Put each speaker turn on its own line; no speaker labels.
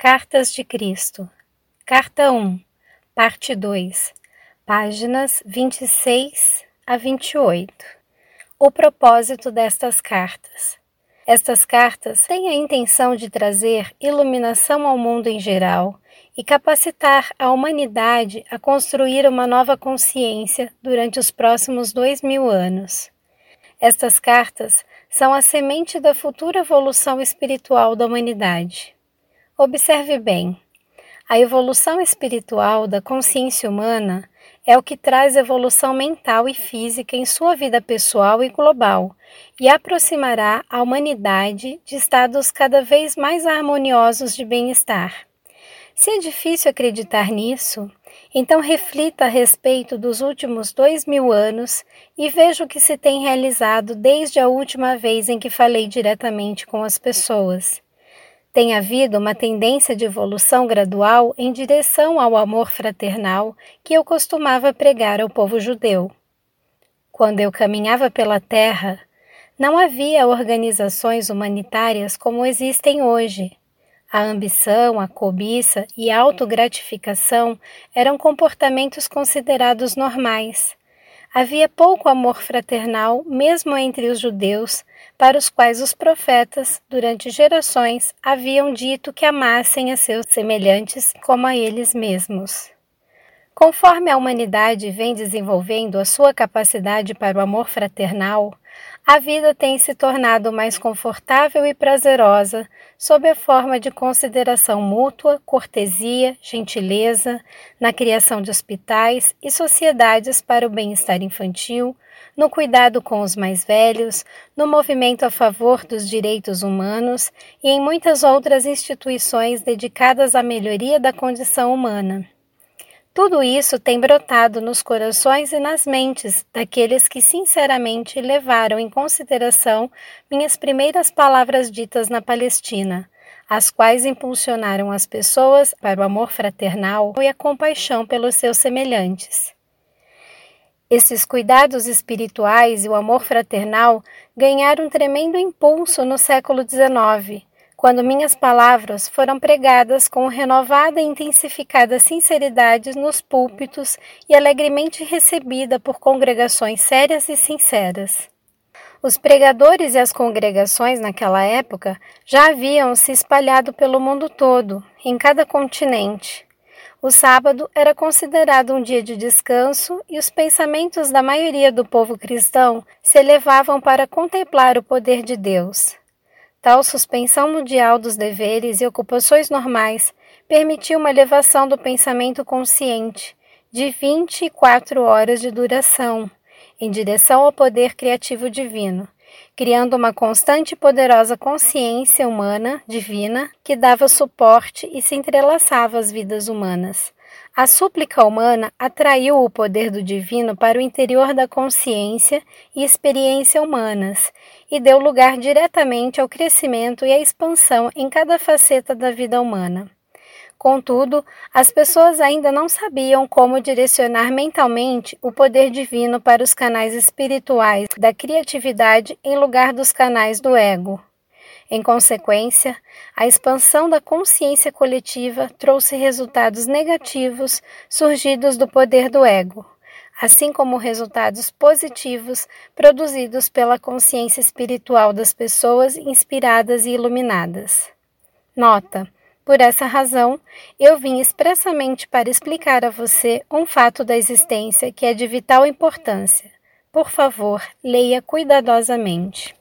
Cartas de Cristo, Carta 1, Parte 2, páginas 26 a 28. O propósito destas cartas. Estas cartas têm a intenção de trazer iluminação ao mundo em geral e capacitar a humanidade a construir uma nova consciência durante os próximos dois mil anos. Estas cartas são a semente da futura evolução espiritual da humanidade. Observe bem: a evolução espiritual da consciência humana é o que traz evolução mental e física em sua vida pessoal e global e aproximará a humanidade de estados cada vez mais harmoniosos de bem-estar. Se é difícil acreditar nisso, então reflita a respeito dos últimos dois mil anos e veja o que se tem realizado desde a última vez em que falei diretamente com as pessoas. Tem havido uma tendência de evolução gradual em direção ao amor fraternal que eu costumava pregar ao povo judeu. Quando eu caminhava pela terra, não havia organizações humanitárias como existem hoje. A ambição, a cobiça e a autogratificação eram comportamentos considerados normais. Havia pouco amor fraternal, mesmo entre os judeus, para os quais os profetas, durante gerações, haviam dito que amassem a seus semelhantes como a eles mesmos. Conforme a humanidade vem desenvolvendo a sua capacidade para o amor fraternal, a vida tem se tornado mais confortável e prazerosa sob a forma de consideração mútua, cortesia, gentileza, na criação de hospitais e sociedades para o bem-estar infantil, no cuidado com os mais velhos, no movimento a favor dos direitos humanos e em muitas outras instituições dedicadas à melhoria da condição humana. Tudo isso tem brotado nos corações e nas mentes daqueles que sinceramente levaram em consideração minhas primeiras palavras ditas na Palestina, as quais impulsionaram as pessoas para o amor fraternal e a compaixão pelos seus semelhantes. Esses cuidados espirituais e o amor fraternal ganharam um tremendo impulso no século XIX, quando minhas palavras foram pregadas com renovada e intensificada sinceridade nos púlpitos e alegremente recebida por congregações sérias e sinceras. Os pregadores e as congregações naquela época já haviam se espalhado pelo mundo todo, em cada continente. O sábado era considerado um dia de descanso e os pensamentos da maioria do povo cristão se elevavam para contemplar o poder de Deus. Tal suspensão mundial dos deveres e ocupações normais permitiu uma elevação do pensamento consciente de 24 horas de duração em direção ao poder criativo divino, criando uma constante e poderosa consciência humana divina que dava suporte e se entrelaçava às vidas humanas. A súplica humana atraiu o poder do divino para o interior da consciência e experiência humanas e deu lugar diretamente ao crescimento e à expansão em cada faceta da vida humana. Contudo, as pessoas ainda não sabiam como direcionar mentalmente o poder divino para os canais espirituais da criatividade em lugar dos canais do ego. Em consequência, a expansão da consciência coletiva trouxe resultados negativos surgidos do poder do ego, assim como resultados positivos produzidos pela consciência espiritual das pessoas inspiradas e iluminadas. Nota: por essa razão, eu vim expressamente para explicar a você um fato da existência que é de vital importância. Por favor, leia cuidadosamente.